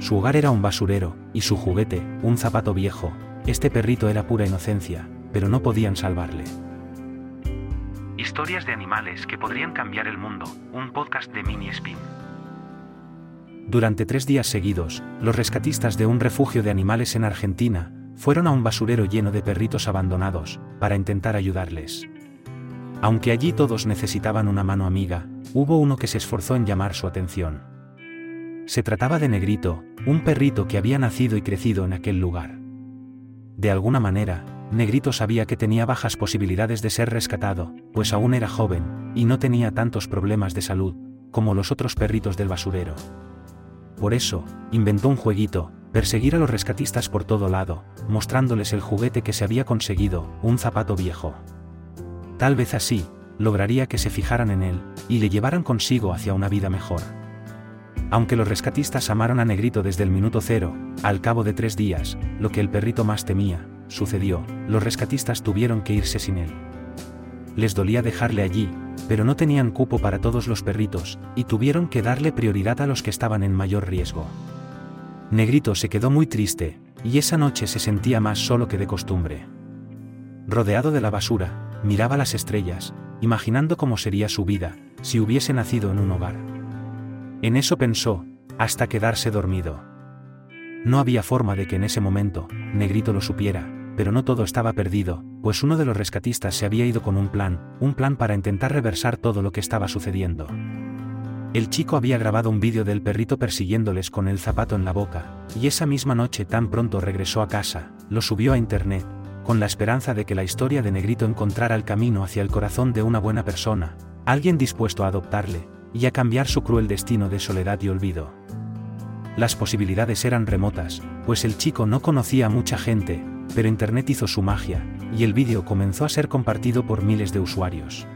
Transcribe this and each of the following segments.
Su hogar era un basurero, y su juguete, un zapato viejo. Este perrito era pura inocencia, pero no podían salvarle. Historias de animales que podrían cambiar el mundo, un podcast de Mini Spin. Durante tres días seguidos, los rescatistas de un refugio de animales en Argentina fueron a un basurero lleno de perritos abandonados, para intentar ayudarles. Aunque allí todos necesitaban una mano amiga, hubo uno que se esforzó en llamar su atención. Se trataba de Negrito, un perrito que había nacido y crecido en aquel lugar. De alguna manera, Negrito sabía que tenía bajas posibilidades de ser rescatado, pues aún era joven, y no tenía tantos problemas de salud, como los otros perritos del basurero. Por eso, inventó un jueguito, perseguir a los rescatistas por todo lado, mostrándoles el juguete que se había conseguido, un zapato viejo. Tal vez así, lograría que se fijaran en él, y le llevaran consigo hacia una vida mejor. Aunque los rescatistas amaron a Negrito desde el minuto cero, al cabo de tres días, lo que el perrito más temía, sucedió, los rescatistas tuvieron que irse sin él. Les dolía dejarle allí, pero no tenían cupo para todos los perritos, y tuvieron que darle prioridad a los que estaban en mayor riesgo. Negrito se quedó muy triste, y esa noche se sentía más solo que de costumbre. Rodeado de la basura, miraba las estrellas, imaginando cómo sería su vida, si hubiese nacido en un hogar. En eso pensó, hasta quedarse dormido. No había forma de que en ese momento, Negrito lo supiera, pero no todo estaba perdido, pues uno de los rescatistas se había ido con un plan, un plan para intentar reversar todo lo que estaba sucediendo. El chico había grabado un vídeo del perrito persiguiéndoles con el zapato en la boca, y esa misma noche tan pronto regresó a casa, lo subió a internet, con la esperanza de que la historia de Negrito encontrara el camino hacia el corazón de una buena persona, alguien dispuesto a adoptarle, y a cambiar su cruel destino de soledad y olvido. Las posibilidades eran remotas, pues el chico no conocía a mucha gente, pero Internet hizo su magia, y el vídeo comenzó a ser compartido por miles de usuarios.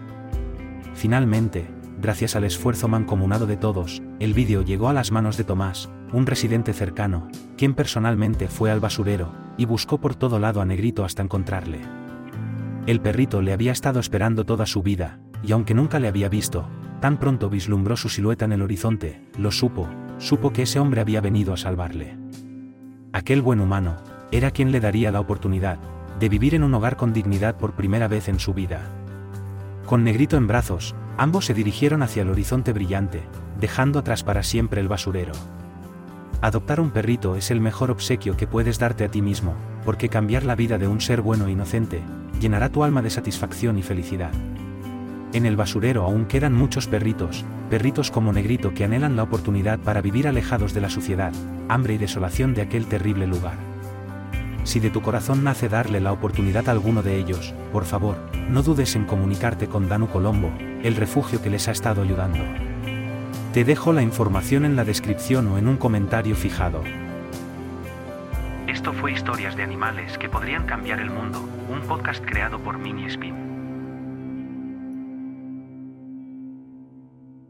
Finalmente, gracias al esfuerzo mancomunado de todos, el vídeo llegó a las manos de Tomás, un residente cercano, quien personalmente fue al basurero, y buscó por todo lado a Negrito hasta encontrarle. El perrito le había estado esperando toda su vida, y aunque nunca le había visto, tan pronto vislumbró su silueta en el horizonte, lo supo, supo que ese hombre había venido a salvarle. Aquel buen humano, era quien le daría la oportunidad, de vivir en un hogar con dignidad por primera vez en su vida. Con Negrito en brazos, ambos se dirigieron hacia el horizonte brillante, dejando atrás para siempre el basurero. Adoptar un perrito es el mejor obsequio que puedes darte a ti mismo, porque cambiar la vida de un ser bueno e inocente, llenará tu alma de satisfacción y felicidad. En el basurero aún quedan muchos perritos, perritos como Negrito que anhelan la oportunidad para vivir alejados de la suciedad, hambre y desolación de aquel terrible lugar. Si de tu corazón nace darle la oportunidad a alguno de ellos, por favor, no dudes en comunicarte con Danu Colombo, el refugio que les ha estado ayudando. Te dejo la información en la descripción o en un comentario fijado. Esto fue Historias de Animales que podrían cambiar el mundo, un podcast creado por Mini Spin.